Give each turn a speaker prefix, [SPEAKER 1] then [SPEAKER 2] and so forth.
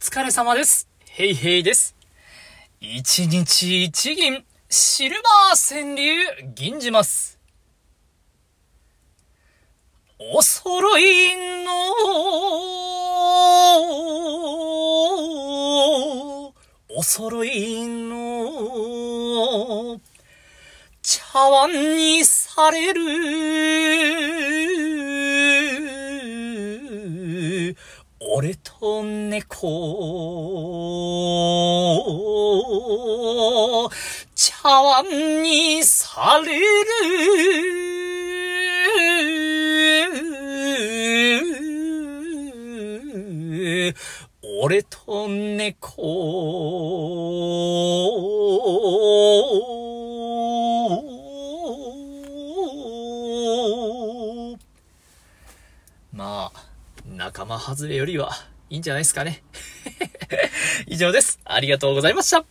[SPEAKER 1] 疲れ様です。ヘイヘイです。一日一銀、シルバー川柳、銀じます。お揃いの、お揃いの、茶碗にされる、俺と猫、茶碗にされる、俺と猫。まあ、仲間外れよりはいいんじゃないですかね。以上です。ありがとうございました。